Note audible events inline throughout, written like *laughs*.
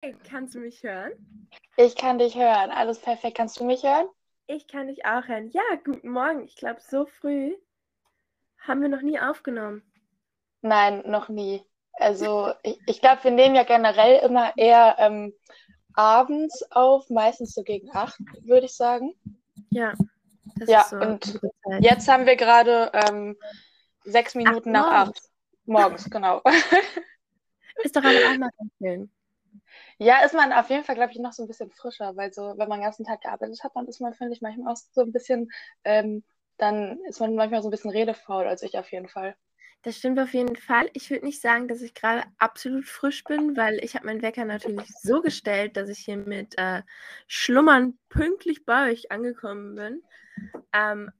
Hey, kannst du mich hören? Ich kann dich hören. Alles perfekt. Kannst du mich hören? Ich kann dich auch hören. Ja, guten Morgen. Ich glaube, so früh haben wir noch nie aufgenommen. Nein, noch nie. Also ich, ich glaube, wir nehmen ja generell immer eher ähm, abends auf, meistens so gegen acht, würde ich sagen. Ja. Das Ja, so und. Jetzt haben wir gerade ähm, sechs Minuten nach morgens. acht. Morgens, genau. *laughs* Ist doch aber auch mal schön. Ja, ist man auf jeden Fall, glaube ich, noch so ein bisschen frischer, weil so, wenn man den ganzen Tag gearbeitet hat, dann ist man, finde ich, manchmal auch so ein bisschen, ähm, dann ist man manchmal so ein bisschen redefaul, als ich auf jeden Fall. Das stimmt auf jeden Fall. Ich würde nicht sagen, dass ich gerade absolut frisch bin, weil ich habe meinen Wecker natürlich so gestellt, dass ich hier mit äh, Schlummern pünktlich bei euch angekommen bin. Ähm,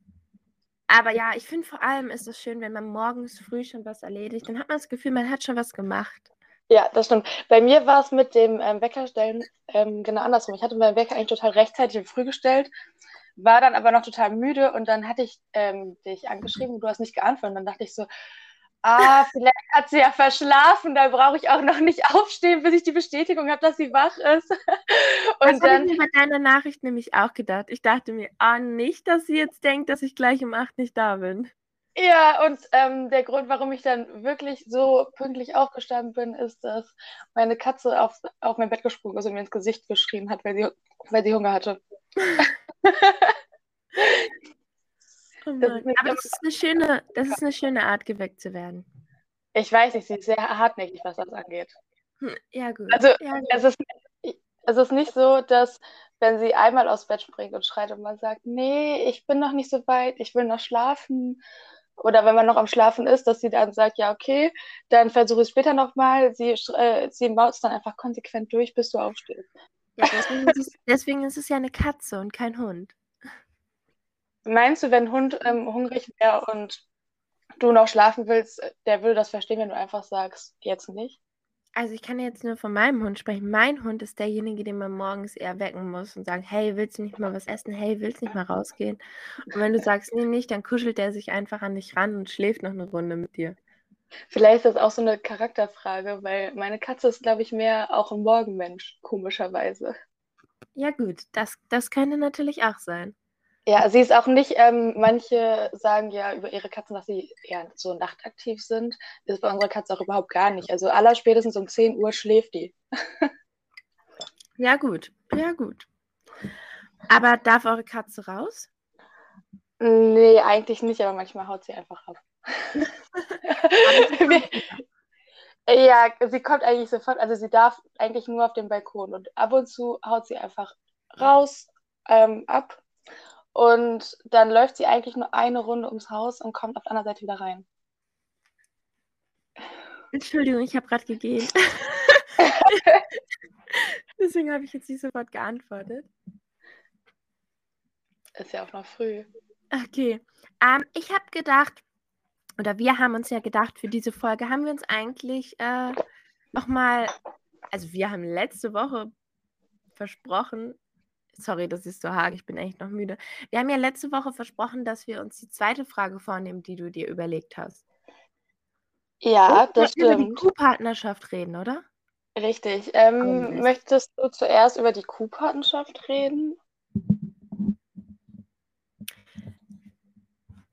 aber ja, ich finde vor allem ist es schön, wenn man morgens früh schon was erledigt. Dann hat man das Gefühl, man hat schon was gemacht. Ja, das stimmt. Bei mir war es mit dem ähm, Weckerstellen ähm, genau andersrum. Ich hatte meinen Wecker eigentlich total rechtzeitig und früh gestellt, war dann aber noch total müde und dann hatte ich ähm, dich angeschrieben und du hast nicht geantwortet. Und dann dachte ich so, ah, vielleicht hat sie ja verschlafen, da brauche ich auch noch nicht aufstehen, bis ich die Bestätigung habe, dass sie wach ist. *laughs* Das Und habe ich mir bei deiner Nachricht nämlich auch gedacht. Ich dachte mir, ah, nicht, dass sie jetzt denkt, dass ich gleich um 8 nicht da bin. Ja, und ähm, der Grund, warum ich dann wirklich so pünktlich aufgestanden bin, ist, dass meine Katze auf, auf mein Bett gesprungen ist und mir ins Gesicht geschrien hat, weil sie, weil sie Hunger hatte. Oh Das Aber das ist eine schöne, das ist eine schöne Art, geweckt zu werden. Ich weiß nicht, sie ist sehr hartnäckig, was das angeht. Hm, Ja, gut. Also, ja, gut. Es ist, es ist nicht so, dass wenn sie einmal aus Bett springt und schreit und man sagt, nee, ich bin noch nicht so weit, ich will noch schlafen. Oder wenn man noch am Schlafen ist, dass sie dann sagt, ja, okay, dann versuche ich es später nochmal. Sie, äh, sie maust dann einfach konsequent durch, bis du aufstehst. Ja, deswegen, ist es, deswegen ist es ja eine Katze und kein Hund. Meinst du, wenn ein Hund ähm, hungrig wäre und du noch schlafen willst, der würde das verstehen, wenn du einfach sagst, jetzt nicht? Also ich kann jetzt nur von meinem Hund sprechen. Mein Hund ist derjenige, den man morgens eher wecken muss und sagen, hey, willst du nicht mal was essen? Hey, willst du nicht mal rausgehen? Und wenn du sagst, nee, nicht, dann kuschelt er sich einfach an dich ran und schläft noch eine Runde mit dir. Vielleicht ist das auch so eine Charakterfrage, weil meine Katze ist, glaube ich, mehr auch ein Morgenmensch, komischerweise. Ja gut, das, das könnte natürlich auch sein. Ja, sie ist auch nicht, ähm, manche sagen ja über ihre Katzen, dass sie eher so nachtaktiv sind. Das ist bei unserer Katze auch überhaupt gar nicht. Also allerspätestens um 10 Uhr schläft die. *laughs* Ja gut, ja gut. Aber darf eure Katze raus? Nee, eigentlich nicht, aber manchmal haut sie einfach ab. *laughs* Ja, sie kommt eigentlich sofort, also sie darf eigentlich nur auf den Balkon und ab und zu haut sie einfach raus, ähm, ab und dann läuft sie eigentlich nur eine Runde ums Haus und kommt auf der anderen Seite wieder rein. Entschuldigung, ich habe gerade gegeben. *laughs* Deswegen habe ich jetzt nicht sofort geantwortet. Ist ja auch noch früh. Okay. Ähm, ich habe gedacht, oder wir haben uns ja gedacht, für diese Folge haben wir uns eigentlich äh, nochmal, also wir haben letzte Woche versprochen, sorry, das ist so hart, ich bin echt noch müde. Wir haben ja letzte Woche versprochen, dass wir uns die zweite Frage vornehmen, die du dir überlegt hast. Ja, Und das wir über die stimmt. Kuhpartnerschaft reden, oder? Richtig. Oh, Ähm, Mist. möchtest du zuerst über die Kuhpatenschaft reden?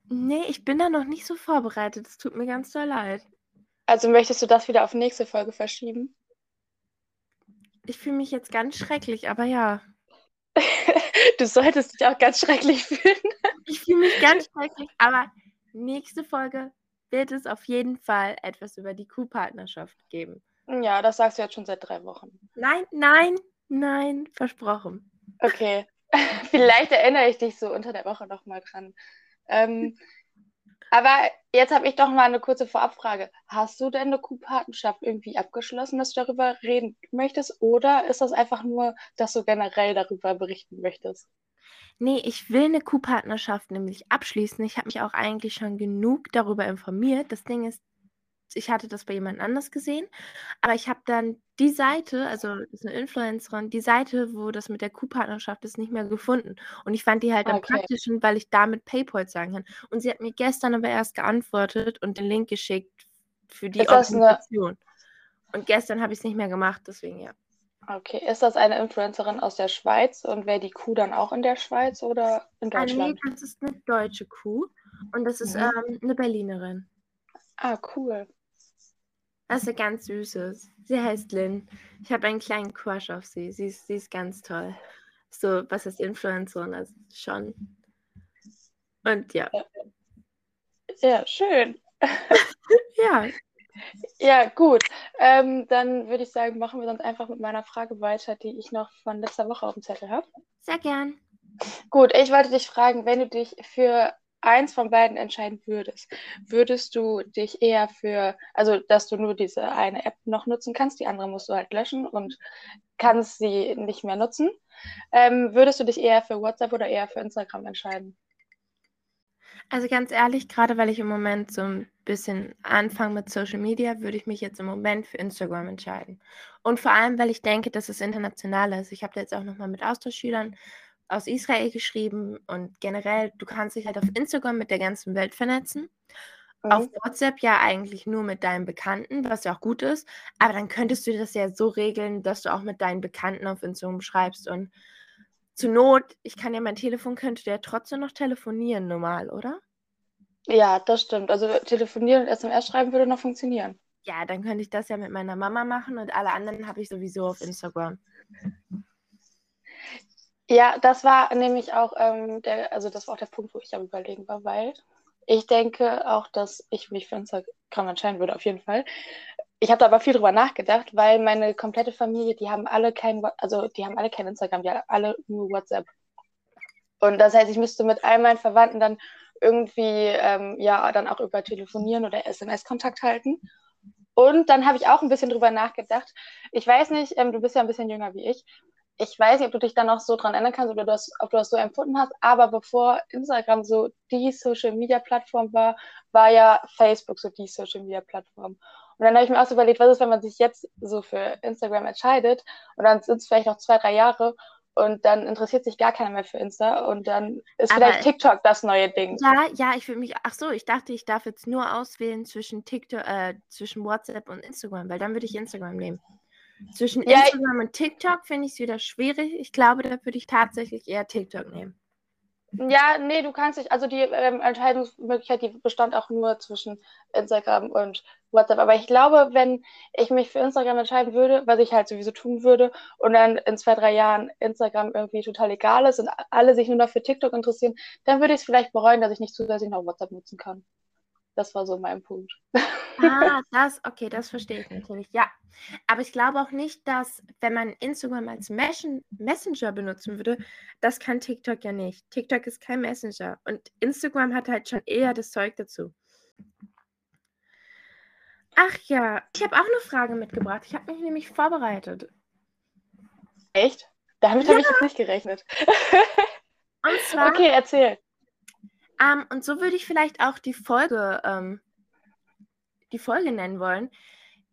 Nee, ich bin da noch nicht so vorbereitet. Es tut mir ganz doll leid. Also möchtest du das wieder auf nächste Folge verschieben? Ich fühle mich jetzt ganz schrecklich, aber ja. *laughs* Du solltest dich auch ganz schrecklich fühlen. Ich fühle mich ganz schrecklich, aber nächste Folge wird es auf jeden Fall etwas über die Kuhpartnerschaft geben. Ja, das sagst du jetzt schon seit drei Wochen. Nein, nein, nein, versprochen. Okay. *laughs* Vielleicht erinnere ich dich so unter der Woche nochmal dran. Ähm, *laughs* aber jetzt habe ich doch mal eine kurze Vorabfrage. Hast du denn eine Kuhpatenschaft irgendwie abgeschlossen, dass du darüber reden möchtest? Oder ist das einfach nur, dass du generell darüber berichten möchtest? Nee, ich will eine Kuhpartnerschaft nämlich abschließen. Ich habe mich auch eigentlich schon genug darüber informiert. Das Ding ist, ich hatte das bei jemand anders gesehen, aber ich habe dann die Seite, also das ist eine Influencerin, die Seite, wo das mit der Kuhpartnerschaft ist, nicht mehr gefunden. Und ich fand die halt am Okay. praktischen, weil ich damit PayPal zahlen kann. Und sie hat mir gestern aber erst geantwortet und den Link geschickt für die Ist das eine- Organisation. Und gestern habe ich es nicht mehr gemacht, deswegen ja. Okay, ist das eine Influencerin aus der Schweiz und wäre die Kuh dann auch in der Schweiz oder in Ah, nee, Deutschland? das ist eine deutsche Kuh und das ist Mhm. ähm, eine Berlinerin. Ah, cool. Eine ganz süßes. Sie heißt Lynn. Ich habe einen kleinen Crush auf sie. Sie ist, sie ist ganz toll. So, was ist Influencerin? Also schon. Und ja. Ja, schön. *laughs* Ja, Ja, gut. Ähm, dann würde ich sagen, machen wir sonst einfach mit meiner Frage weiter, die ich noch von letzter Woche auf dem Zettel habe. sehr gern. Gut, ich wollte dich fragen, wenn du dich für eins von beiden entscheiden würdest, würdest du dich eher für, also dass du nur diese eine App noch nutzen kannst, die andere musst du halt löschen und kannst sie nicht mehr nutzen, ähm, würdest du dich eher für WhatsApp oder eher für Instagram entscheiden? Also ganz ehrlich, gerade weil ich im Moment so ein bisschen anfange mit Social Media, würde ich mich jetzt im Moment für Instagram entscheiden. Und vor allem, weil ich denke, dass es international ist. Ich habe da jetzt auch nochmal mit Austauschschülern aus Israel geschrieben und generell, du kannst dich halt auf Instagram mit der ganzen Welt vernetzen. Auf Mhm. WhatsApp ja eigentlich nur mit deinen Bekannten, was ja auch gut ist. Aber dann könntest du das ja so regeln, dass du auch mit deinen Bekannten auf Instagram schreibst. Und zur Not, ich kann ja mein Telefon, könnte der trotzdem noch telefonieren, normal, oder? Ja, das stimmt. Also telefonieren und SMS schreiben würde noch funktionieren. Ja, dann könnte ich das ja mit meiner Mama machen und alle anderen habe ich sowieso auf Instagram. Ja, das war nämlich auch ähm, der, also das war auch der Punkt, wo ich am überlegen war, weil ich denke auch, dass ich mich für Instagram entscheiden würde, auf jeden Fall. Ich habe da aber viel drüber nachgedacht, weil meine komplette Familie, die haben alle kein, also die haben alle kein Instagram, die haben alle nur WhatsApp. Und das heißt, ich müsste mit all meinen Verwandten dann irgendwie ähm, ja dann auch über Telefonieren oder SMS Kontakt halten. Und dann habe ich auch ein bisschen drüber nachgedacht. Ich weiß nicht, ähm, du bist ja ein bisschen jünger wie ich. Ich weiß nicht, ob du dich da noch so dran erinnern kannst oder du das, ob du das so empfunden hast, aber bevor Instagram so die Social Media Plattform war, war ja Facebook so die Social Media Plattform. Und dann habe ich mir auch so überlegt, was ist, wenn man sich jetzt so für Instagram entscheidet und dann sind es vielleicht noch zwei, drei Jahre und dann interessiert sich gar keiner mehr für Insta und dann ist Aber- vielleicht TikTok das neue Ding. Ja, ja, ich will mich. Ach so, ich dachte, ich darf jetzt nur auswählen zwischen TikTok, äh, zwischen WhatsApp und Instagram, weil dann würde ich Instagram nehmen. Zwischen Ja, Instagram und TikTok finde ich es wieder schwierig. Ich glaube, da würde ich tatsächlich eher TikTok nehmen. Ja, nee, du kannst dich, also die ähm, Entscheidungsmöglichkeit, die bestand auch nur zwischen Instagram und WhatsApp. Aber ich glaube, wenn ich mich für Instagram entscheiden würde, was ich halt sowieso tun würde, und dann in zwei, drei Jahren Instagram irgendwie total egal ist und alle sich nur noch für TikTok interessieren, dann würde ich es vielleicht bereuen, dass ich nicht zusätzlich noch WhatsApp nutzen kann. Das war so mein Punkt. Ah, *laughs* das, okay, das verstehe ich natürlich, ja. Aber ich glaube auch nicht, dass, wenn man Instagram als Messen Messenger benutzen würde, das kann TikTok ja nicht. TikTok ist kein Messenger und Instagram hat halt schon eher das Zeug dazu. Ach ja, ich habe auch eine Frage mitgebracht. Ich habe mich nämlich vorbereitet. Echt? Damit habe ich jetzt nicht gerechnet. *laughs* Und zwar, Okay, erzähl. Ähm, und so würde ich vielleicht auch die Folge, ähm, die Folge nennen wollen.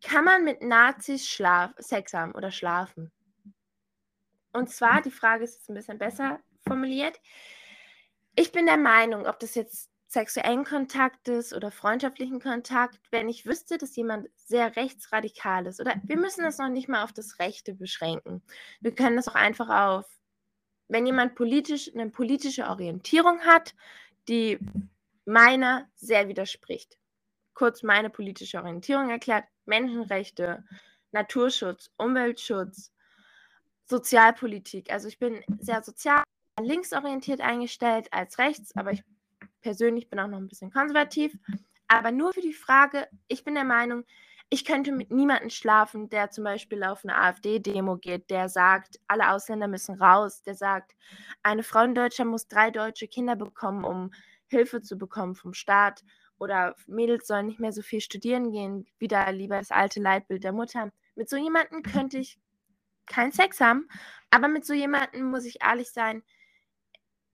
Kann man mit Nazis schlaf Sex haben oder schlafen? Und zwar, die Frage ist jetzt ein bisschen besser formuliert. Ich bin der Meinung, ob das jetzt sexuellen Kontakt ist oder freundschaftlichen Kontakt, wenn ich wüsste, dass jemand sehr rechtsradikal ist, oder wir müssen das noch nicht mal auf das Rechte beschränken. Wir können das auch einfach auf, wenn jemand politisch eine politische Orientierung hat, die meiner sehr widerspricht. Kurz meine politische Orientierung erklärt: Menschenrechte, Naturschutz, Umweltschutz, Sozialpolitik. Also ich bin sehr sozial linksorientiert eingestellt als rechts, aber ich persönlich bin auch noch ein bisschen konservativ. Aber nur für die Frage, ich bin der Meinung, ich könnte mit niemandem schlafen, der zum Beispiel auf eine AfD-Demo geht, der sagt, alle Ausländer müssen raus, der sagt, eine Frau in Deutschland muss drei deutsche Kinder bekommen, um Hilfe zu bekommen vom Staat. Oder Mädels sollen nicht mehr so viel studieren gehen, wieder lieber das alte Leitbild der Mutter. Mit so jemandem könnte ich keinen Sex haben, aber mit so jemandem muss ich ehrlich sein,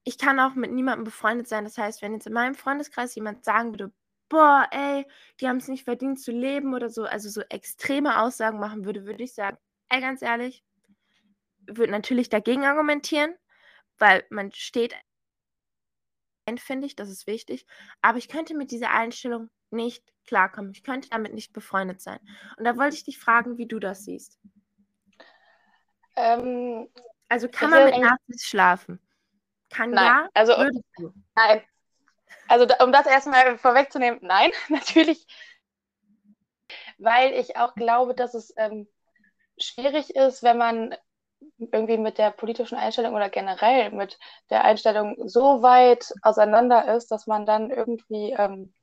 ich kann auch mit niemandem befreundet sein. Das heißt, wenn jetzt in meinem Freundeskreis jemand sagen würde, boah, ey, die haben es nicht verdient zu leben oder so, also so extreme Aussagen machen würde, würde ich sagen, ey, ganz ehrlich, würde natürlich dagegen argumentieren, weil man steht, finde ich, das ist wichtig, aber ich könnte mit dieser Einstellung nicht klarkommen. Ich könnte damit nicht befreundet sein. Und da wollte ich dich fragen, wie du das siehst. Ähm, also kann man mit Nazis schlafen? Kann nein. ja? Also, nein. Also um das erstmal vorwegzunehmen, nein, *laughs* natürlich. Weil ich auch glaube, dass es ähm, schwierig ist, wenn man irgendwie mit der politischen Einstellung oder generell mit der Einstellung so weit auseinander ist, dass man dann irgendwie ähm,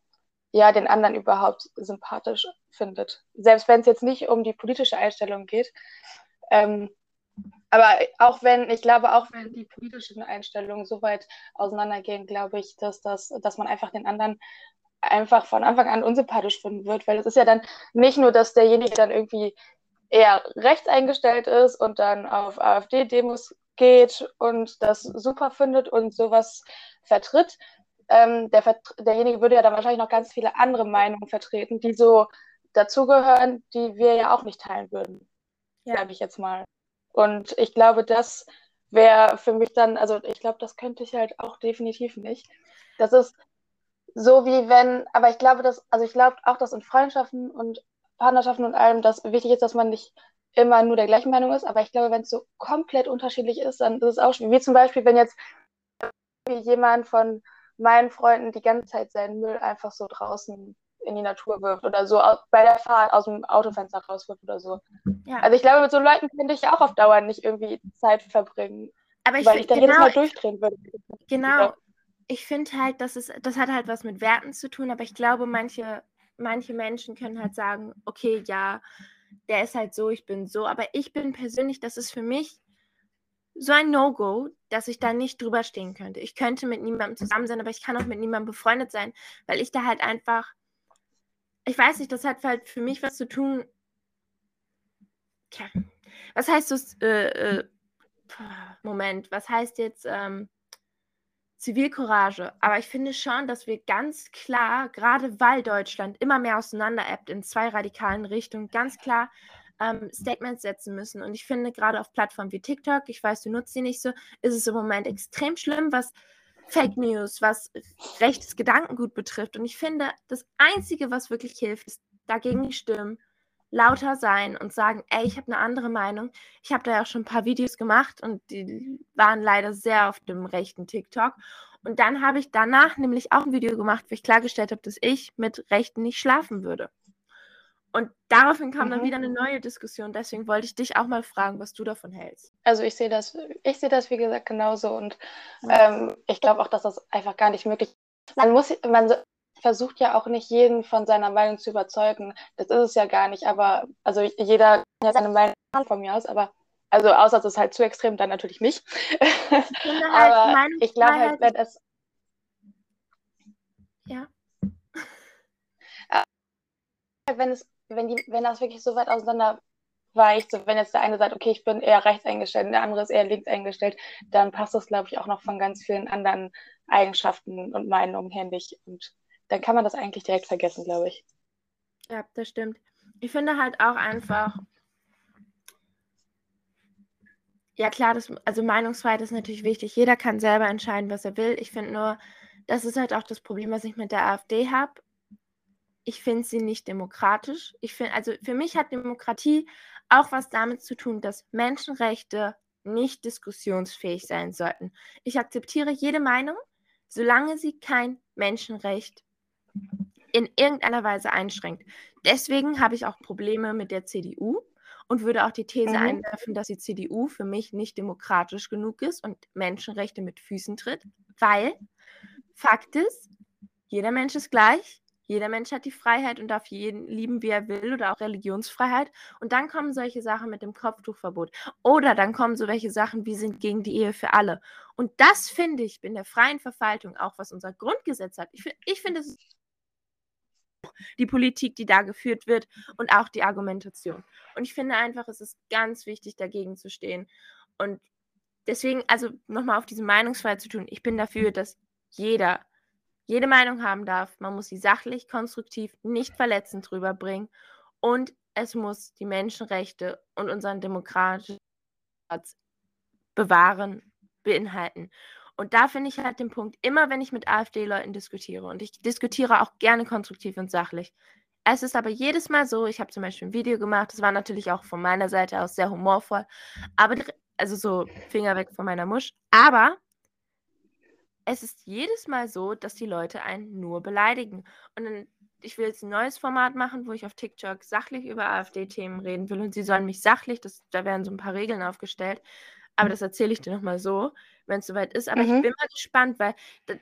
ja den anderen überhaupt sympathisch findet. Selbst wenn es jetzt nicht um die politische Einstellung geht. Ähm, aber auch wenn, ich glaube, auch wenn die politischen Einstellungen so weit auseinandergehen, glaube ich, dass, das, dass man einfach den anderen einfach von Anfang an unsympathisch finden wird, weil es ist ja dann nicht nur, dass derjenige dann irgendwie eher rechts eingestellt ist und dann auf AfD-Demos geht und das super findet und sowas vertritt. Ähm, der, derjenige würde ja dann wahrscheinlich noch ganz viele andere Meinungen vertreten, die so dazugehören, die wir ja auch nicht teilen würden, ja. sage ich jetzt mal. Und ich glaube, das wäre für mich dann, also ich glaube, das könnte ich halt auch definitiv nicht. Das ist so wie wenn, aber ich glaube, dass, also ich glaube auch, dass in Freundschaften und Partnerschaften und allem, dass wichtig ist, dass man nicht immer nur der gleichen Meinung ist, aber ich glaube, wenn es so komplett unterschiedlich ist, dann ist es auch schwierig. Wie zum Beispiel, wenn jetzt jemand von meinen Freunden die ganze Zeit seinen Müll einfach so draußen in die Natur wirft oder so bei der Fahrt aus dem Autofenster rauswirft oder so. Ja. Also ich glaube, mit so Leuten könnte ich auch auf Dauer nicht irgendwie Zeit verbringen. Aber ich weil ich da genau, jedes Mal durchdrehen würde. Genau. Ich finde halt, dass es, das hat halt was mit Werten zu tun, aber ich glaube, manche manche Menschen können halt sagen, okay, ja, der ist halt so, ich bin so. Aber ich bin persönlich, das ist für mich so ein No-Go, dass ich da nicht drüber stehen könnte. Ich könnte mit niemandem zusammen sein, aber ich kann auch mit niemandem befreundet sein, weil ich da halt einfach, ich weiß nicht, das hat halt für mich was zu tun. Tja, was heißt das? Äh, äh, Moment, was heißt jetzt? Ähm, Zivilcourage. Aber ich finde schon, dass wir ganz klar, gerade weil Deutschland immer mehr auseinanderebbt in zwei radikalen Richtungen, ganz klar ähm, Statements setzen müssen. Und ich finde, gerade auf Plattformen wie TikTok, ich weiß, du nutzt sie nicht so, ist es im Moment extrem schlimm, was Fake News, was rechtes Gedankengut betrifft. Und ich finde, das Einzige, was wirklich hilft, ist dagegen stimmen, lauter sein und sagen, ey, ich habe eine andere Meinung. Ich habe da ja auch schon ein paar Videos gemacht und die waren leider sehr auf dem rechten TikTok. Und dann habe ich danach nämlich auch ein Video gemacht, wo ich klargestellt habe, dass ich mit Rechten nicht schlafen würde. Und daraufhin kam mhm. dann wieder eine neue Diskussion. Deswegen wollte ich dich auch mal fragen, was du davon hältst. Also ich sehe das, ich sehe das wie gesagt genauso und ähm, ich glaube auch, dass das einfach gar nicht möglich ist. Man muss, man versucht ja auch nicht jeden von seiner Meinung zu überzeugen. Das ist es ja gar nicht, aber also jeder hat ja seine Meinung von mir aus, aber also außer es ist halt zu extrem, dann natürlich nicht. Ich *laughs* halt aber ich glaube halt, wenn es ja. Wenn es, wenn die, wenn das wirklich so weit auseinander weicht, so wenn jetzt der eine sagt, okay, ich bin eher rechts eingestellt und der andere ist eher links eingestellt, dann passt das, glaube ich, auch noch von ganz vielen anderen Eigenschaften und Meinungen her nicht. Und dann kann man das eigentlich direkt vergessen, glaube ich. Ja, das stimmt. Ich finde halt auch einfach, ja klar, das, also Meinungsfreiheit ist natürlich wichtig. Jeder kann selber entscheiden, was er will. Ich finde nur, das ist halt auch das Problem, was ich mit der AfD habe. Ich finde sie nicht demokratisch. Ich finde, also für mich hat Demokratie auch was damit zu tun, dass Menschenrechte nicht diskussionsfähig sein sollten. Ich akzeptiere jede Meinung, solange sie kein Menschenrecht in irgendeiner Weise einschränkt. Deswegen habe ich auch Probleme mit der CDU und würde auch die These mhm. einwerfen, dass die CDU für mich nicht demokratisch genug ist und Menschenrechte mit Füßen tritt, weil Fakt ist, jeder Mensch ist gleich, jeder Mensch hat die Freiheit und darf jeden lieben, wie er will, oder auch Religionsfreiheit. Und dann kommen solche Sachen mit dem Kopftuchverbot. Oder dann kommen so welche Sachen, wie sind gegen die Ehe für alle. Und das finde ich in der freien Verwaltung, auch was unser Grundgesetz hat. Ich, ich finde, es die Politik, die da geführt wird und auch die Argumentation. Und ich finde einfach, es ist ganz wichtig, dagegen zu stehen. Und deswegen, also nochmal auf diese Meinungsfreiheit zu tun, ich bin dafür, dass jeder jede Meinung haben darf. Man muss sie sachlich, konstruktiv, nicht verletzend rüberbringen. Und es muss die Menschenrechte und unseren demokratischen Platz bewahren, beinhalten. Und da finde ich halt den Punkt, immer wenn ich mit AfD-Leuten diskutiere, und ich diskutiere auch gerne konstruktiv und sachlich, Es ist aber jedes Mal so, ich habe zum Beispiel ein Video gemacht, das war natürlich auch von meiner Seite aus sehr humorvoll, aber also so Finger weg von meiner Musch. Aber es ist jedes Mal so, dass die Leute einen nur beleidigen. Und dann, ich will jetzt ein neues Format machen, wo ich auf TikTok sachlich über AfD-Themen reden will und sie sollen mich sachlich, das, da werden so ein paar Regeln aufgestellt, aber das erzähle ich dir nochmal so, wenn es soweit ist. Aber mhm. ich bin mal gespannt, weil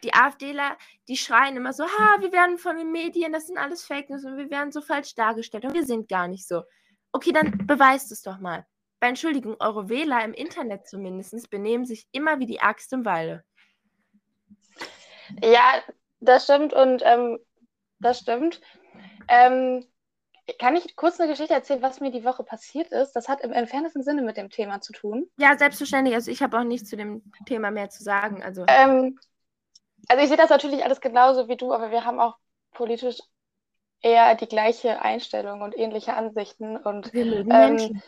die AfDler, die schreien immer so, ha, wir werden von den Medien, das sind alles Fake News und wir werden so falsch dargestellt und wir sind gar nicht so. Okay, dann beweist es doch mal. Bei Entschuldigung, eure Wähler im Internet zumindest benehmen sich immer wie die Axt im Walde. Ja, das stimmt und ähm, das stimmt. Ähm, kann ich kurz eine Geschichte erzählen, was mir die Woche passiert ist? Das hat im entferntesten Sinne mit dem Thema zu tun. Ja, selbstverständlich. Also ich habe auch nichts zu dem Thema mehr zu sagen. Also, ähm, also ich sehe das natürlich alles genauso wie du, aber wir haben auch politisch eher die gleiche Einstellung und ähnliche Ansichten. Und, wir mögen ähm, Menschen.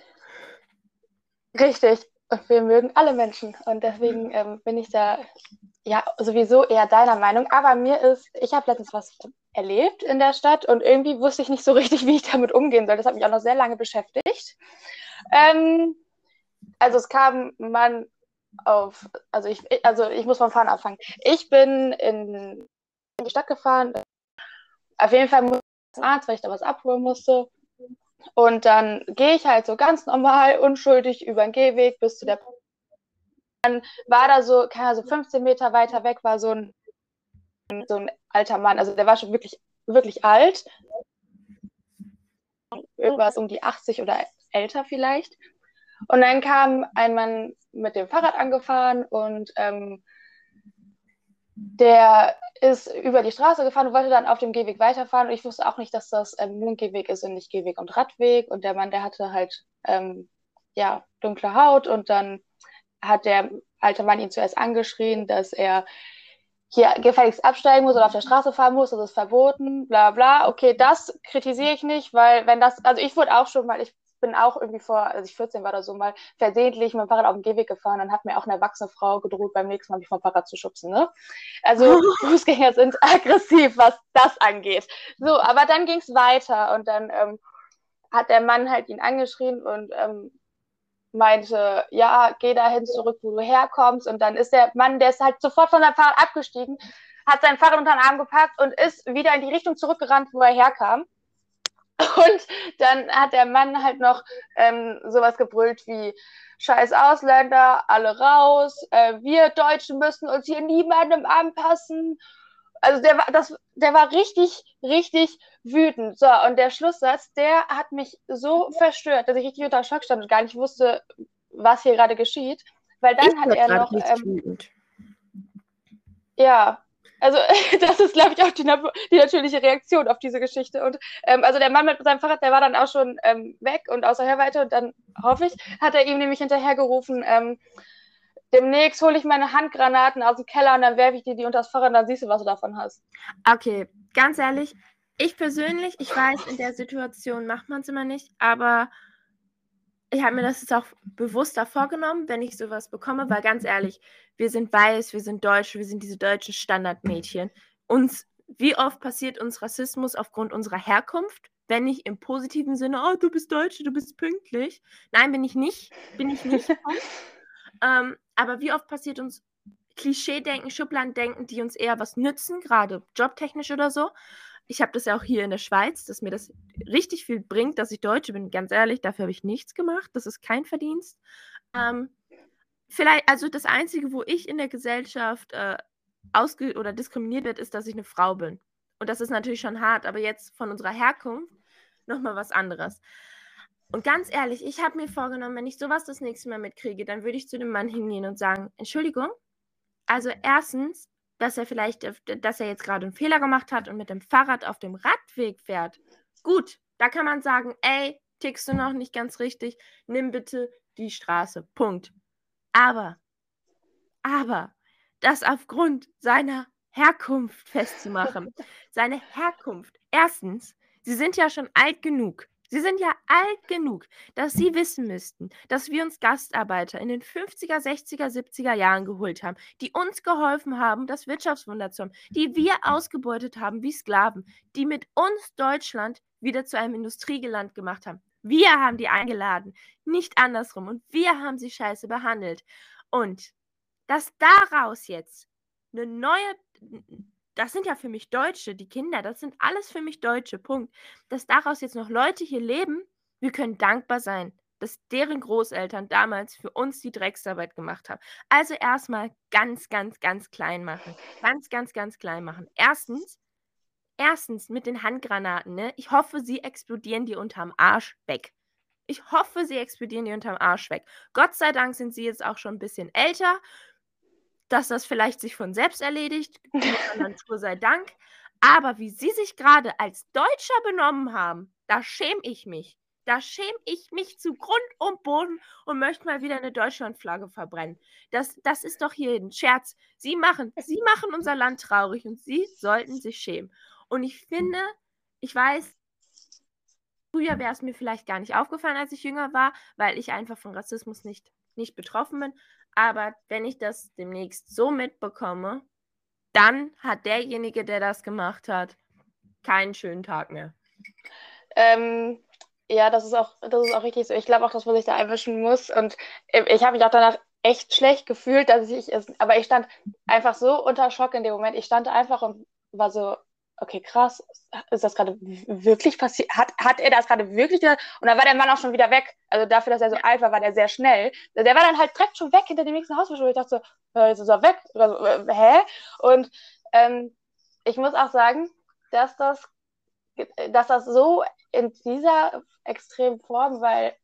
Richtig. Und wir mögen alle Menschen. Und deswegen ähm, bin ich da ja sowieso eher deiner Meinung. Aber mir ist, ich habe letztens was erlebt in der Stadt und irgendwie wusste ich nicht so *laughs* richtig, wie ich damit umgehen soll. Das hat mich auch noch sehr lange beschäftigt. Ähm, also es kam Mann auf, also ich, also ich muss von vorne anfangen. Ich bin in die Stadt gefahren. Auf jeden Fall muss ich zum Arzt, weil ich da was abholen musste. Und dann gehe ich halt so ganz normal, unschuldig über den Gehweg bis zu der. Dann war da so, keine Ahnung, so 15 Meter weiter weg war so ein, so ein alter Mann. Also der war schon wirklich, wirklich alt. Irgendwas um die 80 oder älter vielleicht. Und dann kam ein Mann mit dem Fahrrad angefahren und ähm, der ist über die Straße gefahren und wollte dann auf dem Gehweg weiterfahren. Und ich wusste auch nicht, dass das ähm, nur ein Gehweg ist und nicht Gehweg und Radweg. Und der Mann, der hatte halt ähm, ja, dunkle Haut und dann hat der alte Mann ihn zuerst angeschrien, dass er hier gefälligst absteigen muss oder auf der Straße fahren muss, das ist verboten, bla bla. Okay, das kritisiere ich nicht, weil wenn das, also ich wurde auch schon mal, ich bin auch irgendwie vor, als ich 14 war oder so, mal versehentlich mit dem Fahrrad auf dem Gehweg gefahren. Dann hat mir auch eine erwachsene Frau gedroht, beim nächsten Mal mich vom Fahrrad zu schubsen. Ne? Also *laughs* Fußgänger sind aggressiv, was das angeht. So, aber dann ging es weiter und dann ähm, hat der Mann halt ihn angeschrien und ähm, meinte, ja, geh dahin zurück, wo du herkommst. Und dann ist der Mann, der ist halt sofort von seinem Fahrrad abgestiegen, hat sein Fahrrad unter den Arm gepackt und ist wieder in die Richtung zurückgerannt, wo er herkam. Und dann hat der Mann halt noch ähm, sowas gebrüllt wie Scheiß Ausländer, alle raus, äh, wir Deutschen müssen uns hier niemandem anpassen. Also der war, das, der war richtig, richtig wütend. So, und der Schlusssatz, der hat mich so verstört, dass ich richtig unter Schock stand und gar nicht wusste, was hier gerade geschieht. Weil dann ich hat er noch. Ähm, ja, also *laughs* das ist, glaube ich, auch die, die, natürliche Reaktion auf diese Geschichte. Und ähm, also der Mann mit seinem Fahrrad, der war dann auch schon ähm, weg und außer Hörweite. Und dann hoffe ich, hat er ihm nämlich hinterhergerufen, ähm, demnächst hole ich meine Handgranaten aus dem Keller und dann werfe ich dir die unter das Fahrrad und dann siehst du, was du davon hast. Okay, ganz ehrlich, ich persönlich, ich weiß, in der Situation macht man es immer nicht, aber ich habe mir das jetzt auch bewusster vorgenommen, wenn ich sowas bekomme, weil ganz ehrlich, wir sind weiß, wir sind deutsch, wir sind diese deutschen Standardmädchen. Uns, wie oft passiert uns Rassismus aufgrund unserer Herkunft? Wenn nicht im positiven Sinne, oh, du bist Deutsche, du bist pünktlich. Nein, bin ich nicht. Bin ich nicht. *laughs* ähm, aber wie oft passiert uns Klischee-Denken, Schubladendenken, die uns eher was nützen, gerade jobtechnisch oder so, ich habe das ja auch hier in der Schweiz, dass mir das richtig viel bringt, dass ich Deutsche bin. Ganz ehrlich, dafür habe ich nichts gemacht. Das ist kein Verdienst. Ähm, vielleicht, also das Einzige, wo ich in der Gesellschaft äh, ausge oder diskriminiert werde, ist, dass ich eine Frau bin. Und das ist natürlich schon hart, aber jetzt von unserer Herkunft nochmal was anderes. Und ganz ehrlich, ich habe mir vorgenommen, wenn ich sowas das nächste Mal mitkriege, dann würde ich zu dem Mann hingehen und sagen, Entschuldigung, also erstens, dass er vielleicht, äh, dass er jetzt gerade einen Fehler gemacht hat und mit dem Fahrrad auf dem Radweg fährt. Gut, da kann man sagen, ey, tickst du noch nicht ganz richtig, nimm bitte die Straße. Punkt. Aber, aber, das aufgrund seiner Herkunft festzumachen. *laughs* Seine Herkunft. Erstens, sie sind ja schon alt genug. Sie sind ja alt genug, dass Sie wissen müssten, dass wir uns Gastarbeiter in den 50er, 60er, 70er Jahren geholt haben, die uns geholfen haben, das Wirtschaftswunder zu haben, die wir ausgebeutet haben wie Sklaven, die mit uns Deutschland wieder zu einem Industrieland gemacht haben. Wir haben die eingeladen, nicht andersrum. Und wir haben sie scheiße behandelt. Und dass daraus jetzt eine neue, das sind ja für mich Deutsche, die Kinder, das sind alles für mich Deutsche, Punkt. Dass daraus jetzt noch Leute hier leben, wir können dankbar sein, dass deren Großeltern damals für uns die Drecksarbeit gemacht haben. Also erstmal ganz, ganz, ganz klein machen. Ganz, ganz, ganz klein machen. Erstens, erstens mit den Handgranaten, ne? Ich hoffe, sie explodieren die unterm Arsch weg. Ich hoffe, sie explodieren die unterm Arsch weg. Gott sei Dank sind sie jetzt auch schon ein bisschen älter, dass das vielleicht sich von selbst erledigt. *laughs* Natur sei Dank. Aber wie sie sich gerade als Deutscher benommen haben, da schäme ich mich. Da schäme ich mich zu Grund und Boden und möchte mal wieder eine Deutschlandflagge verbrennen. Das, das ist doch hier ein Scherz. Sie machen, sie machen unser Land traurig und sie sollten sich schämen. Und ich finde, ich weiß, früher wäre es mir vielleicht gar nicht aufgefallen, als ich jünger war, weil ich einfach von Rassismus nicht, nicht betroffen bin. Aber wenn ich das demnächst so mitbekomme, dann hat derjenige, der das gemacht hat, keinen schönen Tag mehr. Ähm, ja, das ist auch, das ist auch richtig so. Ich glaube auch, dass man sich da einmischen muss. Und ich habe mich auch danach echt schlecht gefühlt, dass ich es, aber ich stand einfach so unter Schock in dem Moment. Ich stand einfach und war so, okay, krass, ist das gerade wirklich passiert? Hat, hat er das gerade wirklich gesagt? Und dann war der Mann auch schon wieder weg. Also dafür, dass er so alt war, war der sehr schnell. Der war dann halt direkt schon weg hinter dem nächsten Haus. Ich dachte so, äh, jetzt ist er weg. Oder so, äh, hä? Und ähm, ich muss auch sagen, dass das, dass das so in dieser extremen Form, weil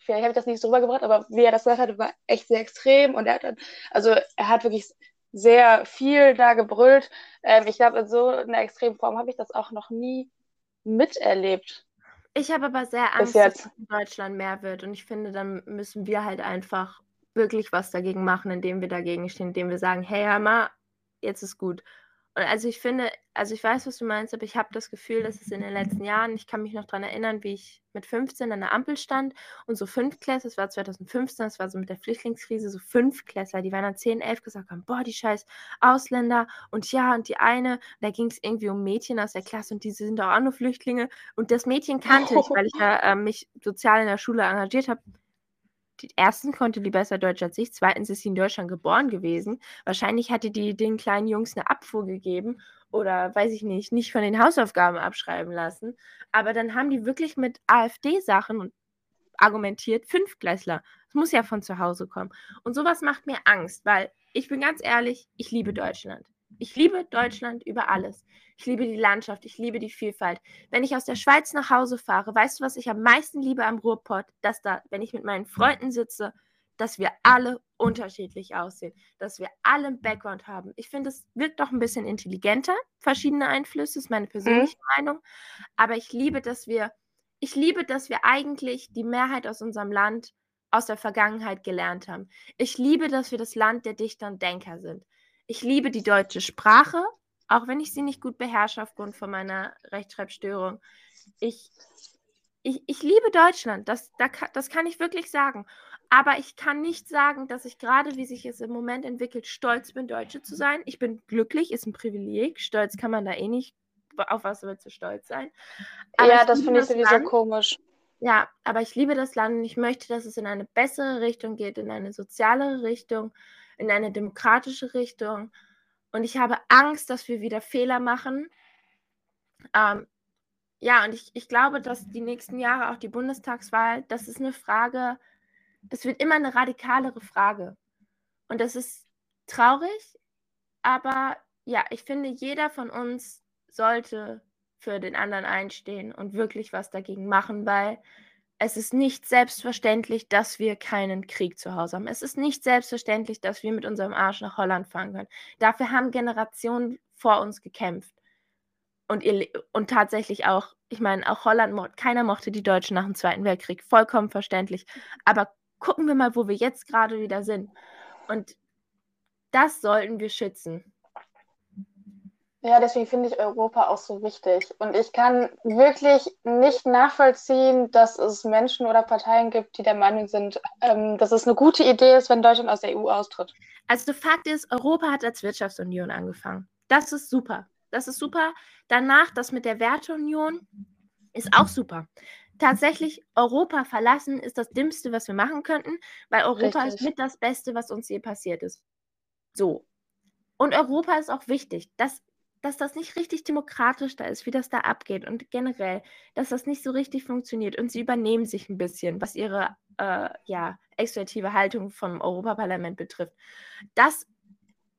vielleicht habe ich das nicht so rübergebracht, aber wie er das gesagt hat, war echt sehr extrem und er hat dann, also er hat wirklich sehr viel da gebrüllt. Ähm, ich glaube, in so einer extremen Form habe ich das auch noch nie miterlebt. Ich habe aber sehr Angst, dass in Deutschland mehr wird und ich finde, dann müssen wir halt einfach wirklich was dagegen machen, indem wir dagegen stehen, indem wir sagen, hey, hör mal, jetzt ist gut. Also ich finde, also ich weiß, was du meinst, aber ich habe das Gefühl, dass es in den letzten Jahren, ich kann mich noch daran erinnern, wie ich mit 15 an der Ampel stand und so Fünftklässler, das war 2015, das war so mit der Flüchtlingskrise, so Fünftklässler, die waren dann 10, 11 gesagt haben, boah, die scheiß Ausländer und ja, und die eine, da ging es irgendwie um Mädchen aus der Klasse und die sind auch nur Flüchtlinge und das Mädchen kannte ich, weil ich ja äh, mich sozial in der Schule engagiert habe die ersten konnte die besser Deutsch als ich, zweitens ist sie in Deutschland geboren gewesen. Wahrscheinlich hatte die den kleinen Jungs eine Abfuhr gegeben oder weiß ich nicht, nicht von den Hausaufgaben abschreiben lassen. Aber dann haben die wirklich mit AfD-Sachen argumentiert, Fünfklässler. Das muss ja von zu Hause kommen. Und sowas macht mir Angst, weil ich bin ganz ehrlich, ich liebe Deutschland. Ich liebe Deutschland über alles. Ich liebe die Landschaft, ich liebe die Vielfalt. Wenn ich aus der Schweiz nach Hause fahre, weißt du, was ich am meisten liebe am Ruhrpott? Dass da, wenn ich mit meinen Freunden sitze, dass wir alle unterschiedlich aussehen, dass wir alle einen Background haben. Ich finde, es wirkt doch ein bisschen intelligenter, verschiedene Einflüsse, ist meine persönliche mhm. Meinung. Aber ich liebe, dass wir, ich liebe, dass wir eigentlich die Mehrheit aus unserem Land aus der Vergangenheit gelernt haben. Ich liebe, dass wir das Land der Dichter und Denker sind. Ich liebe die deutsche Sprache auch wenn ich sie nicht gut beherrsche aufgrund von meiner Rechtschreibstörung. Ich, ich, ich liebe Deutschland, das, das kann ich wirklich sagen. Aber ich kann nicht sagen, dass ich gerade, wie sich es im Moment entwickelt, stolz bin, Deutsche zu sein. Ich bin glücklich, ist ein Privileg. Stolz kann man da eh nicht. Auf was willst du stolz sein? Aber ja, das finde ich sowieso komisch. Ja, aber ich liebe das Land und ich möchte, dass es in eine bessere Richtung geht, in eine sozialere Richtung, in eine demokratische Richtung. Und ich habe Angst, dass wir wieder Fehler machen. Ähm, ja, und ich, ich glaube, dass die nächsten Jahre, auch die Bundestagswahl, das ist eine Frage, das wird immer eine radikalere Frage. Und das ist traurig, aber ja, ich finde, jeder von uns sollte für den anderen einstehen und wirklich was dagegen machen, weil es ist nicht selbstverständlich, dass wir keinen Krieg zu Hause haben. Es ist nicht selbstverständlich, dass wir mit unserem Arsch nach Holland fahren können. Dafür haben Generationen vor uns gekämpft. Und, ihr, und tatsächlich auch, ich meine, auch Holland, keiner mochte die Deutschen nach dem Zweiten Weltkrieg. Vollkommen verständlich. Aber gucken wir mal, wo wir jetzt gerade wieder sind. Und das sollten wir schützen. Ja, deswegen finde ich Europa auch so wichtig. Und ich kann wirklich nicht nachvollziehen, dass es Menschen oder Parteien gibt, die der Meinung sind, ähm, dass es eine gute Idee ist, wenn Deutschland aus der EU austritt. Also Fakt ist, Europa hat als Wirtschaftsunion angefangen. Das ist super. Das ist super. Danach das mit der Werteunion Ist auch super. Tatsächlich, Europa verlassen ist das Dümmste, was wir machen könnten, weil Europa Richtig. ist mit das Beste, was uns je passiert ist. So. Und Europa ist auch wichtig. Das dass das nicht richtig demokratisch da ist, wie das da abgeht und generell, dass das nicht so richtig funktioniert und sie übernehmen sich ein bisschen, was ihre äh, ja, exploitative Haltung vom Europaparlament betrifft. Das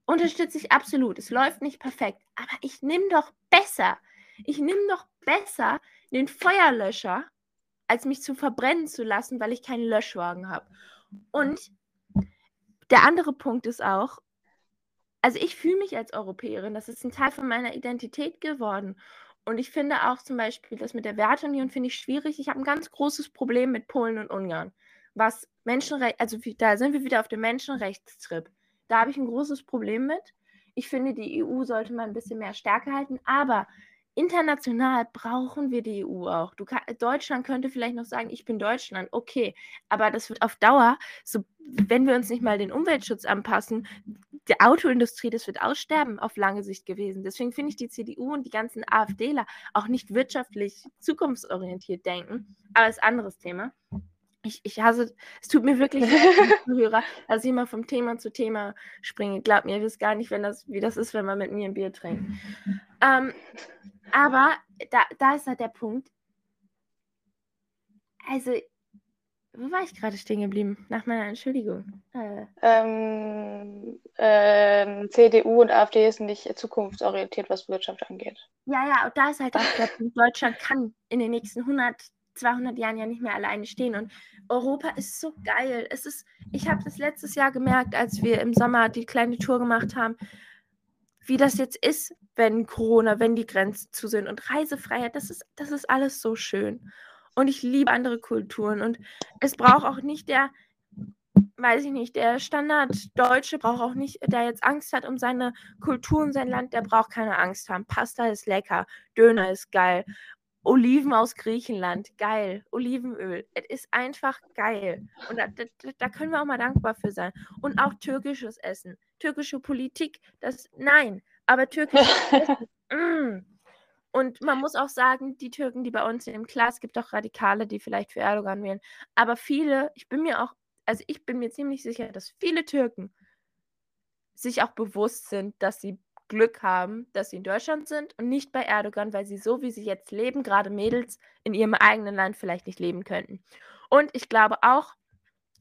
unterstütze ich absolut. Es läuft nicht perfekt, aber ich nehme doch besser, ich nehme doch besser den Feuerlöscher, als mich zu verbrennen zu lassen, weil ich keinen Löschwagen habe. Und der andere Punkt ist auch, also ich fühle mich als Europäerin, das ist ein Teil von meiner Identität geworden. Und ich finde auch zum Beispiel das mit der Werteunion finde ich schwierig. Ich habe ein ganz großes Problem mit Polen und Ungarn. Was Menschenrecht, also da sind wir wieder auf dem Menschenrechtstrip. Da habe ich ein großes Problem mit. Ich finde, die EU sollte mal ein bisschen mehr Stärke halten, aber international brauchen wir die EU auch. Kann, Deutschland könnte vielleicht noch sagen, ich bin Deutschland, okay, aber das wird auf Dauer, so, wenn wir uns nicht mal den Umweltschutz anpassen, die Autoindustrie, das wird aussterben auf lange Sicht gewesen. Deswegen finde ich die CDU und die ganzen AfDler auch nicht wirtschaftlich zukunftsorientiert denken, aber ist ein anderes Thema. Ich, ich hasse, es tut mir wirklich leid, *laughs* dass ich immer vom Thema zu Thema springe. Glaubt mir, ihr wisst gar nicht, wenn das, wie das ist, wenn man mit mir ein Bier trinkt. Ähm, aber da, da ist halt der Punkt. Also, wo war ich gerade stehen geblieben? Nach meiner Entschuldigung. Äh. Ähm, äh, CDU und AfD sind nicht zukunftsorientiert, was Wirtschaft angeht. Ja, ja, und da ist halt auch der *laughs* Punkt, Deutschland kann in den nächsten 100, 200 Jahren ja nicht mehr alleine stehen. Und Europa ist so geil. Es ist, ich habe das letztes Jahr gemerkt, als wir im Sommer die kleine Tour gemacht haben wie das jetzt ist, wenn Corona, wenn die Grenzen zu sind und Reisefreiheit, das ist, das ist alles so schön. Und ich liebe andere Kulturen und es braucht auch nicht der, weiß ich nicht, der Standarddeutsche braucht auch nicht, der jetzt Angst hat um seine Kultur und sein Land, der braucht keine Angst haben. Pasta ist lecker, Döner ist geil, Oliven aus Griechenland, geil. Olivenöl, es ist einfach geil. Und da, da, da, können wir auch mal dankbar für sein. Und auch türkisches Essen, türkische Politik, das, nein, aber türkisches *laughs* Essen, mm. Und man muss auch sagen, die Türken, die bei uns sind, klar, es gibt auch Radikale, die vielleicht für Erdogan wählen, aber viele, ich bin mir auch, also ich bin mir ziemlich sicher, dass viele Türken sich auch bewusst sind, dass sie Glück haben, dass sie in Deutschland sind und nicht bei Erdogan, weil sie so, wie sie jetzt leben, gerade Mädels in ihrem eigenen Land vielleicht nicht leben könnten. Und ich glaube auch,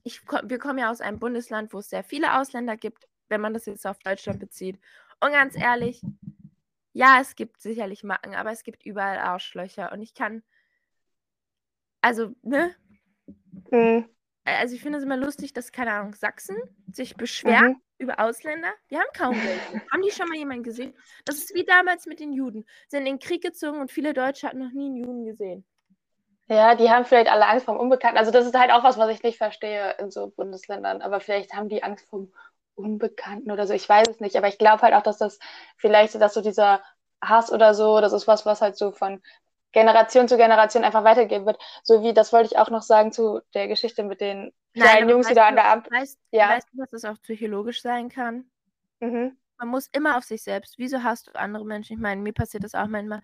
ich, wir kommen ja aus einem Bundesland, wo es sehr viele Ausländer gibt, wenn man das jetzt auf Deutschland bezieht. Und ganz ehrlich, ja, es gibt sicherlich Macken, aber es gibt überall Arschlöcher. Und ich kann, also, ne? Mhm. Also ich finde es immer lustig, dass, keine Ahnung, Sachsen sich beschweren mhm. über Ausländer. Die haben kaum welche. *laughs* haben die schon mal jemanden gesehen? Das ist wie damals mit den Juden. Sind in den Krieg gezogen und viele Deutsche hatten noch nie einen Juden gesehen. Ja, die haben vielleicht alle Angst vor dem Unbekannten. Also das ist halt auch was, was ich nicht verstehe in so Bundesländern. Aber vielleicht haben die Angst vor dem Unbekannten oder so. Ich weiß es nicht. Aber ich glaube halt auch, dass das vielleicht, dass so dieser Hass oder so, das ist was, was halt so von Generation zu Generation einfach weitergegeben wird. So wie, das wollte ich auch noch sagen zu der Geschichte mit den kleinen Nein, Jungs, die da an der Ampel. Weißt, ja. weißt du, dass das auch psychologisch sein kann? Mhm. Man muss immer auf sich selbst. Wieso hast du andere Menschen? Ich meine, mir passiert das auch manchmal.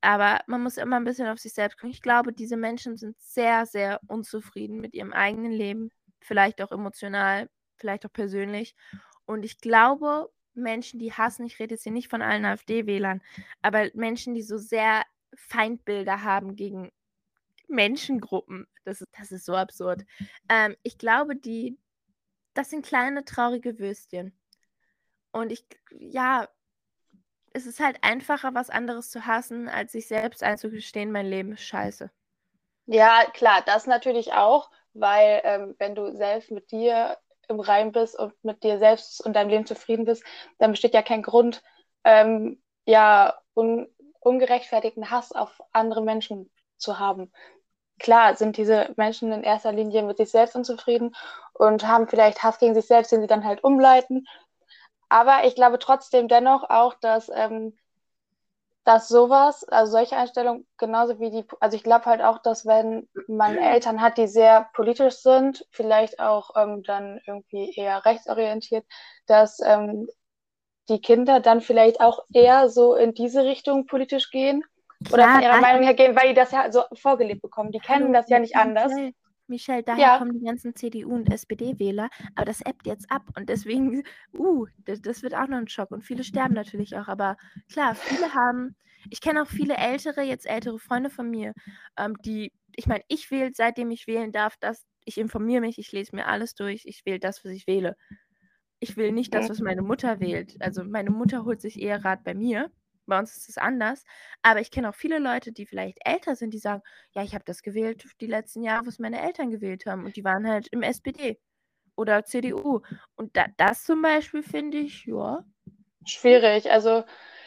Aber man muss immer ein bisschen auf sich selbst gucken. Ich glaube, diese Menschen sind sehr, sehr unzufrieden mit ihrem eigenen Leben. Vielleicht auch emotional, vielleicht auch persönlich. Und ich glaube, Menschen, die hassen, ich rede jetzt hier nicht von allen AfD-Wählern, aber Menschen, die so sehr Feindbilder haben gegen Menschengruppen. Das ist, das ist so absurd. Ähm, ich glaube, die, das sind kleine traurige Würstchen. Und ich, ja, es ist halt einfacher, was anderes zu hassen, als sich selbst einzugestehen, mein Leben ist scheiße. Ja, klar, das natürlich auch, weil ähm, wenn du selbst mit dir im Reim bist und mit dir selbst und deinem Leben zufrieden bist, dann besteht ja kein Grund, ähm, ja, un ungerechtfertigten Hass auf andere Menschen zu haben. Klar sind diese Menschen in erster Linie mit sich selbst unzufrieden und haben vielleicht Hass gegen sich selbst, den sie dann halt umleiten. Aber ich glaube trotzdem dennoch auch, dass, ähm, dass sowas, also solche Einstellungen, genauso wie die, also ich glaube halt auch, dass wenn man Eltern hat, die sehr politisch sind, vielleicht auch ähm, dann irgendwie eher rechtsorientiert, dass ähm, die Kinder dann vielleicht auch eher so in diese Richtung politisch gehen. oder Klar, von ihrer Meinung her gehen, weil die das ja so vorgelebt bekommen. Die kennen das ja nicht anders. Michelle, daher Ja. kommen die ganzen CDU- und SPD-Wähler, aber das ebbt jetzt ab und deswegen, uh, das, das wird auch noch ein Schock und viele sterben natürlich auch, aber klar, viele haben, ich kenne auch viele ältere, jetzt ältere Freunde von mir, ähm, die, ich meine, ich wähle, seitdem ich wählen darf, das, ich informiere mich, ich lese mir alles durch, ich wähle das, was ich wähle. Ich will nicht das, was meine Mutter wählt. Also meine Mutter holt sich eher Rat bei mir. Bei uns ist es anders. Aber ich kenne auch viele Leute, die vielleicht älter sind, die sagen, ja, ich habe das gewählt die letzten Jahre, was meine Eltern gewählt haben. Und die waren halt im SPD oder CDU. Und da, das zum Beispiel finde ich, ja. Schwierig. Also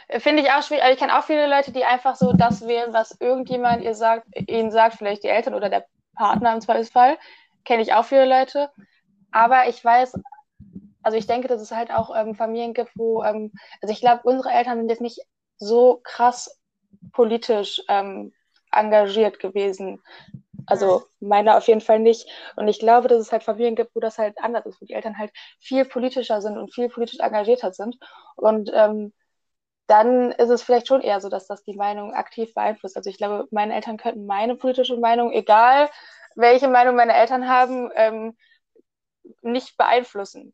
äh, finde ich auch schwierig. Also ich kenne auch viele Leute, die einfach so das wählen, was irgendjemand ihr sagt, ihnen sagt, vielleicht die Eltern oder der Partner im Zweifelsfall. Kenne ich auch viele Leute. Aber ich weiß, also ich denke, dass es halt auch ähm, Familien gibt, wo, ähm, also ich glaube, unsere Eltern sind jetzt nicht so krass politisch ähm, engagiert gewesen. Also meine auf jeden Fall nicht. Und ich glaube, dass es halt Familien gibt, wo das halt anders ist, wo die Eltern halt viel politischer sind und viel politisch engagierter sind. Und ähm, dann ist es vielleicht schon eher so, dass das die Meinung aktiv beeinflusst. Also ich glaube, meine Eltern könnten meine politische Meinung, egal welche Meinung meine Eltern haben, ähm, nicht beeinflussen.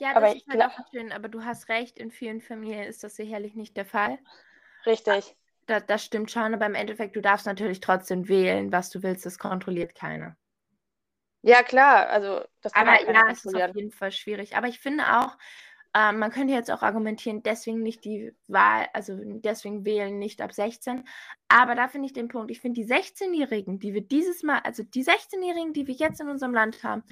Ja, das Aber ist halt auch schön, aber du hast recht, in vielen Familien ist das sicherlich nicht der Fall. Richtig. Da, das stimmt schon, aber im Endeffekt, du darfst natürlich trotzdem wählen, was du willst, das kontrolliert keiner. Ja, klar, also das kann Aber ja, es ist auf jeden Fall schwierig. Aber ich finde auch, ähm, man könnte jetzt auch argumentieren, deswegen nicht die Wahl, also deswegen wählen nicht ab 16. Aber da finde ich den Punkt, ich finde die 16-Jährigen, die wir dieses Mal, also die 16-Jährigen, die wir jetzt in unserem Land haben,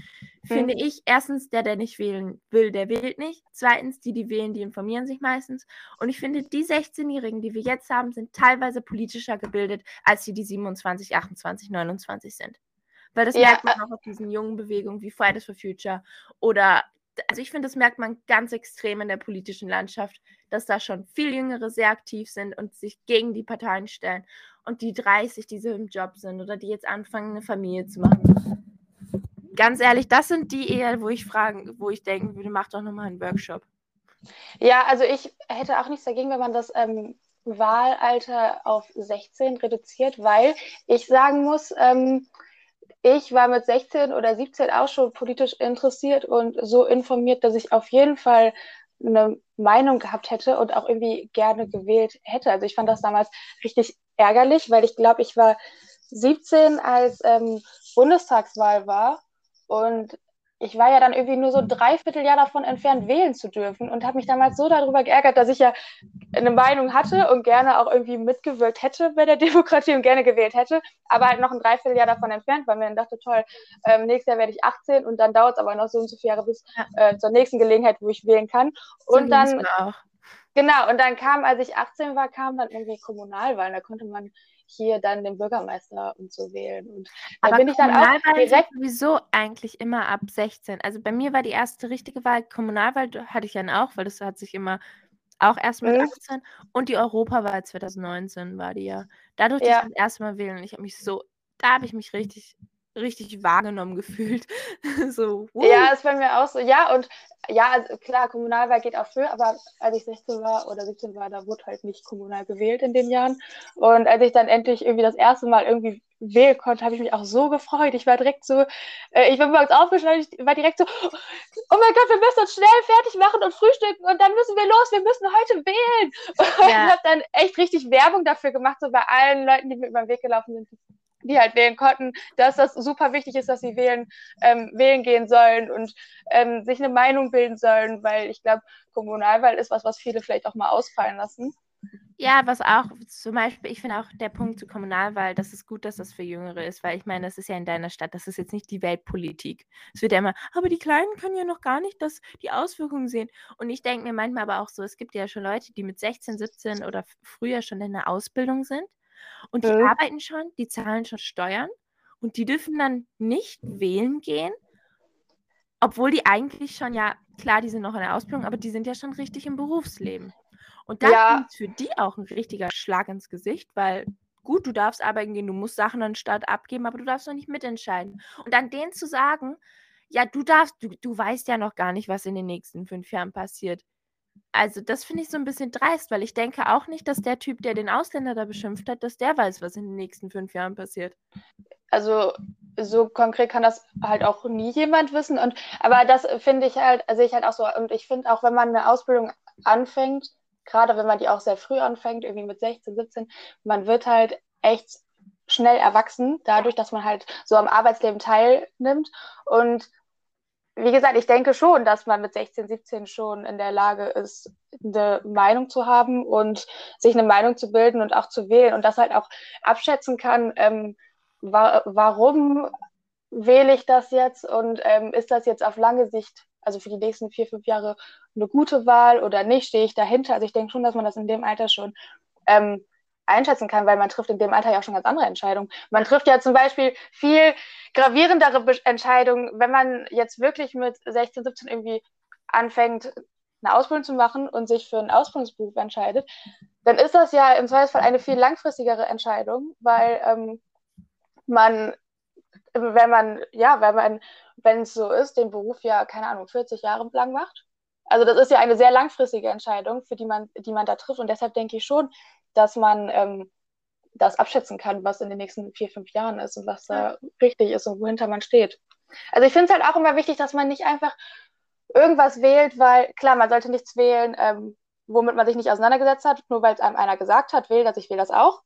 finde ich, erstens, der, der nicht wählen will, der wählt nicht. Zweitens, die, die wählen, die informieren sich meistens. Und ich finde, die 16-Jährigen, die wir jetzt haben, sind teilweise politischer gebildet, als die, die 27, 28, 29 sind. Weil das Ja, merkt man auch auf diesen jungen Bewegungen wie Fridays for Future oder, also ich finde, das merkt man ganz extrem in der politischen Landschaft, dass da schon viel Jüngere sehr aktiv sind und sich gegen die Parteien stellen. Und die 30, die so im Job sind oder die jetzt anfangen, eine Familie zu machen. Ganz ehrlich, das sind die eher, wo ich fragen, wo ich denken würde, mach doch nochmal einen Workshop. Ja, also ich hätte auch nichts dagegen, wenn man das ähm, Wahlalter auf 16 reduziert, weil ich sagen muss, ähm, ich war mit 16 oder 17 auch schon politisch interessiert und so informiert, dass ich auf jeden Fall eine Meinung gehabt hätte und auch irgendwie gerne gewählt hätte. Also ich fand das damals richtig ärgerlich, weil ich glaube, ich war 17, als ähm, Bundestagswahl war und ich war ja dann irgendwie nur so dreiviertel Jahr davon entfernt, wählen zu dürfen und habe mich damals so darüber geärgert, dass ich ja eine Meinung hatte und gerne auch irgendwie mitgewirkt hätte bei der *laughs* Demokratie und gerne gewählt hätte, aber halt noch ein Dreivierteljahr davon entfernt, weil mir dann dachte, toll, ähm, nächstes Jahr werde ich 18 und dann dauert es aber noch so und so viele Jahre bis äh, zur nächsten Gelegenheit, wo ich wählen kann. So Und ging's dann, genau, und dann kam, als ich 18 war, kam dann irgendwie Kommunalwahlen, da konnte man hier dann den Bürgermeister und so wählen. Und da Aber bin ich dann auch direkt sowieso eigentlich immer ab 16. Also bei mir war die erste richtige Wahl, Kommunalwahl hatte ich dann auch, weil das hat sich immer auch erst mit Mhm. 18 und die Europawahl 2019 war die ja. Da durfte Ja. ich das erste Mal wählen und ich habe mich so, da habe ich mich richtig, richtig wahrgenommen gefühlt. *laughs* so, wow. Ja, ist bei mir auch so. Ja, und ja, also klar, Kommunalwahl geht auch früher, aber als ich 16 war oder 17 war, da wurde halt nicht kommunal gewählt in den Jahren. Und als ich dann endlich irgendwie das erste Mal irgendwie wählen konnte, habe ich mich auch so gefreut. Ich war direkt so, äh, ich bin morgens aufgestanden, ich war direkt so, oh mein Gott, wir müssen uns schnell fertig machen und frühstücken und dann müssen wir los, wir müssen heute wählen. *laughs* Und Ja. habe dann echt richtig Werbung dafür gemacht, so bei allen Leuten, die mir über den Weg gelaufen sind, die halt wählen konnten, dass das super wichtig ist, dass sie wählen, ähm, wählen gehen sollen und ähm, sich eine Meinung bilden sollen, weil ich glaube, Kommunalwahl ist was, was viele vielleicht auch mal ausfallen lassen. Ja, was auch zum Beispiel, ich finde auch der Punkt zur Kommunalwahl, das ist gut, dass das für Jüngere ist, weil ich meine, das ist ja in deiner Stadt, das ist jetzt nicht die Weltpolitik. Es wird ja immer, aber die Kleinen können ja noch gar nicht das, die Auswirkungen sehen. Und ich denke mir manchmal aber auch so, es gibt ja schon Leute, die mit 16, 17 oder früher schon in der Ausbildung sind und die Mhm. arbeiten schon, die zahlen schon Steuern und die dürfen dann nicht wählen gehen, obwohl die eigentlich schon, ja, klar, die sind noch in der Ausbildung, aber die sind ja schon richtig im Berufsleben. Und das Ja. ist für die auch ein richtiger Schlag ins Gesicht, weil gut, du darfst arbeiten gehen, du musst Sachen an den Staat abgeben, aber du darfst noch nicht mitentscheiden. Und dann denen zu sagen, ja, du darfst, du, du weißt ja noch gar nicht, was in den nächsten fünf Jahren passiert. Also das finde ich so ein bisschen dreist, weil ich denke auch nicht, dass der Typ, der den Ausländer da beschimpft hat, dass der weiß, was in den nächsten fünf Jahren passiert. Also so konkret kann das halt auch nie jemand wissen. Und aber das finde ich halt, sehe ich halt auch so. Und ich finde auch, wenn man eine Ausbildung anfängt, gerade wenn man die auch sehr früh anfängt, irgendwie mit 16, 17, man wird halt echt schnell erwachsen, dadurch, dass man halt so am Arbeitsleben teilnimmt. Und wie gesagt, ich denke schon, dass man mit 16, 17 schon in der Lage ist, eine Meinung zu haben und sich eine Meinung zu bilden und auch zu wählen und das halt auch abschätzen kann, ähm, wa warum wähle ich das jetzt und ähm, ist das jetzt auf lange Sicht, also für die nächsten vier, fünf Jahre, eine gute Wahl oder nicht, stehe ich dahinter? Also ich denke schon, dass man das in dem Alter schon ähm, einschätzen kann, weil man trifft in dem Alter ja auch schon ganz andere Entscheidungen. Man trifft ja zum Beispiel viel gravierendere Entscheidungen, wenn man jetzt wirklich mit 16, 17 irgendwie anfängt, eine Ausbildung zu machen und sich für einen Ausbildungsberuf entscheidet, dann ist das ja im Zweifelsfall eine viel langfristigere Entscheidung, weil ähm, man, wenn man, ja, wenn man, wenn es so ist, den Beruf ja, keine Ahnung, 40 Jahre lang macht. Also das ist ja eine sehr langfristige Entscheidung, für die man, die man da trifft. Und deshalb denke ich schon, dass man ähm, das abschätzen kann, was in den nächsten vier, fünf Jahren ist und was da richtig ist und wohinter man steht. Also ich finde es halt auch immer wichtig, dass man nicht einfach irgendwas wählt, weil klar, man sollte nichts wählen, ähm, womit man sich nicht auseinandergesetzt hat, nur weil es einem einer gesagt hat, wählt, dass ich wähle das auch.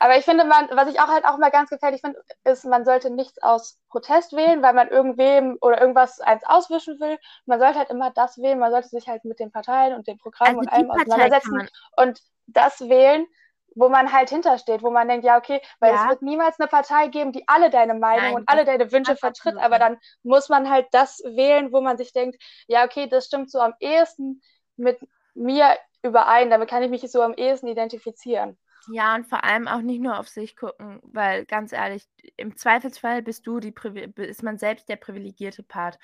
Aber ich finde, man, was ich auch halt auch mal ganz gefährlich finde, ist, man sollte nichts aus Protest wählen, weil man irgendwem oder irgendwas eins auswischen will. Man sollte halt immer das wählen, man sollte sich halt mit den Parteien und den Programmen also und allem auseinandersetzen und das wählen, wo man halt hintersteht, wo man denkt, ja, okay, weil ja. es wird niemals eine Partei geben, die alle deine Meinung Nein, und alle deine Wünsche vertritt, aber dann muss man halt das wählen, wo man sich denkt, ja, okay, das stimmt so am ehesten mit mir überein, damit kann ich mich so am ehesten identifizieren. Ja, und vor allem auch nicht nur auf sich gucken, weil ganz ehrlich, im Zweifelsfall bist du die ist man selbst der privilegierte Part.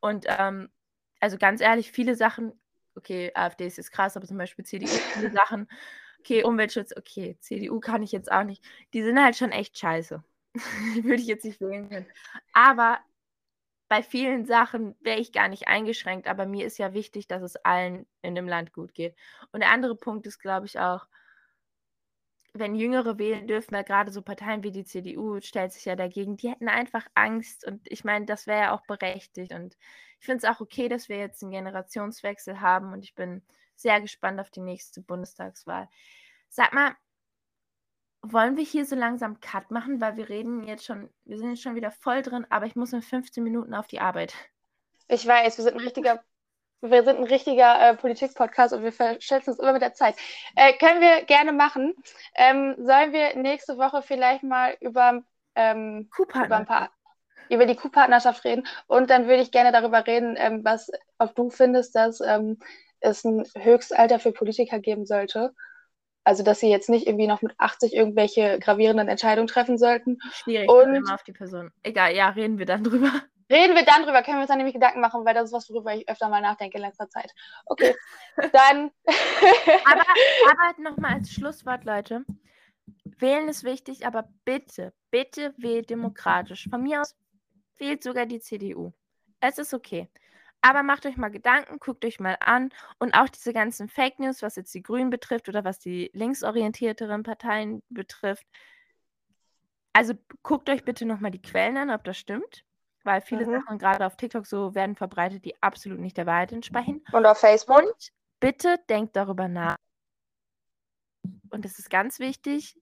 Und ähm, also ganz ehrlich, viele Sachen, okay, AfD ist jetzt krass, aber zum Beispiel CDU, viele *laughs* Sachen, okay, Umweltschutz, okay, CDU kann ich jetzt auch nicht. Die sind halt schon echt scheiße. *laughs* Würde ich jetzt nicht wählen können. Aber bei vielen Sachen wäre ich gar nicht eingeschränkt, aber mir ist ja wichtig, dass es allen in dem Land gut geht. Und der andere Punkt ist, glaube ich, auch, wenn Jüngere wählen dürfen, weil gerade so Parteien wie die CDU stellt sich ja dagegen, die hätten einfach Angst und ich meine, das wäre ja auch berechtigt und ich finde es auch okay, dass wir jetzt einen Generationswechsel haben und ich bin sehr gespannt auf die nächste Bundestagswahl. Sag mal, wollen wir hier so langsam Cut machen, weil wir reden jetzt schon, wir sind jetzt schon wieder voll drin, aber ich muss in 15 Minuten auf die Arbeit. Ich weiß, wir sind ein richtiger wir sind ein richtiger äh, Politik-Podcast und wir verschätzen uns immer mit der Zeit. Äh, können wir gerne machen. Ähm, sollen wir nächste Woche vielleicht mal über, ähm, über, ein paar, über die Kuhpartnerschaft reden? Und dann würde ich gerne darüber reden, ähm, was ob du findest, dass ähm, es ein Höchstalter für Politiker geben sollte. Also, dass sie jetzt nicht irgendwie noch mit 80 irgendwelche gravierenden Entscheidungen treffen sollten. Schwierig, und immer auf die Person. Egal, ja, reden wir dann drüber. Reden wir dann drüber, können wir uns dann nämlich Gedanken machen, weil das ist was, worüber ich öfter mal nachdenke in letzter Zeit. Okay, *laughs* dann. aber aber *laughs* nochmal als Schlusswort, Leute. Wählen ist wichtig, aber bitte, bitte wählt demokratisch. Von mir aus wählt sogar die CDU. Es ist okay. Aber macht euch mal Gedanken, guckt euch mal an und auch diese ganzen Fake News, was jetzt die Grünen betrifft oder was die linksorientierteren Parteien betrifft. Also guckt euch bitte nochmal die Quellen an, ob das stimmt weil viele mhm. Sachen gerade auf TikTok so werden verbreitet, die absolut nicht der Wahrheit entsprechen. Und auf Facebook. Und bitte denkt darüber nach. Und es ist ganz wichtig,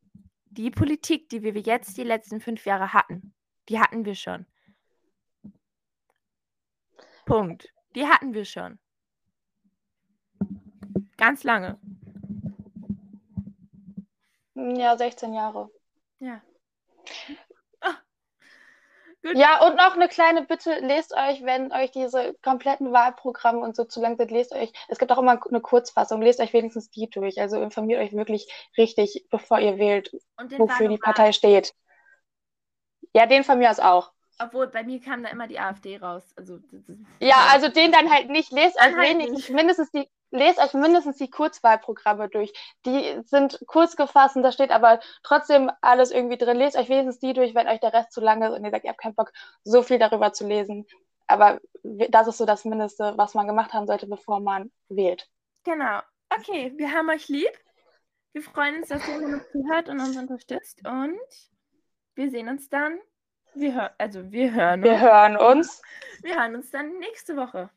die Politik, die wir jetzt die letzten fünf Jahre hatten, die hatten wir schon. Punkt. Die hatten wir schon. Ganz lange. Ja, 16 Jahre. Ja. Ja, und noch eine kleine Bitte, lest euch, wenn euch diese kompletten Wahlprogramme und so zu lang sind, lest euch, es gibt auch immer eine Kurzfassung, lest euch wenigstens die durch. Also informiert euch wirklich richtig, bevor ihr wählt, wofür die Partei steht. Ja, den von mir aus auch. Obwohl, bei mir kam da immer die AfD raus. Also, ja, also den dann halt nicht. Lest euch halt wenigstens mindestens die lest euch mindestens die Kurzwahlprogramme durch. Die sind kurz gefasst und da steht aber trotzdem alles irgendwie drin. Lest euch wenigstens die durch, wenn euch der Rest zu lang ist und ihr sagt, ihr habt keinen Bock, so viel darüber zu lesen. Aber das ist so das Mindeste, was man gemacht haben sollte, bevor man wählt. Genau. Okay, wir haben euch lieb. Wir freuen uns, dass ihr uns zuhört und uns unterstützt. Und wir sehen uns dann. Wir hör also wir hören Wir uns. hören uns. Wir hören uns dann nächste Woche.